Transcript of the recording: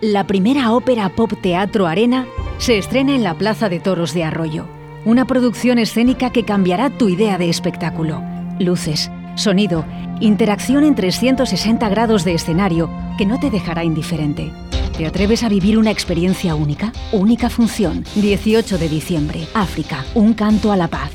La primera ópera pop teatro arena se estrena en la Plaza de Toros de Arroyo. Una producción escénica que cambiará tu idea de espectáculo. Luces, sonido, interacción en 360 grados de escenario que no te dejará indiferente. ¿Te atreves a vivir una experiencia única? Única función. 18 de diciembre. África. Un canto a la paz.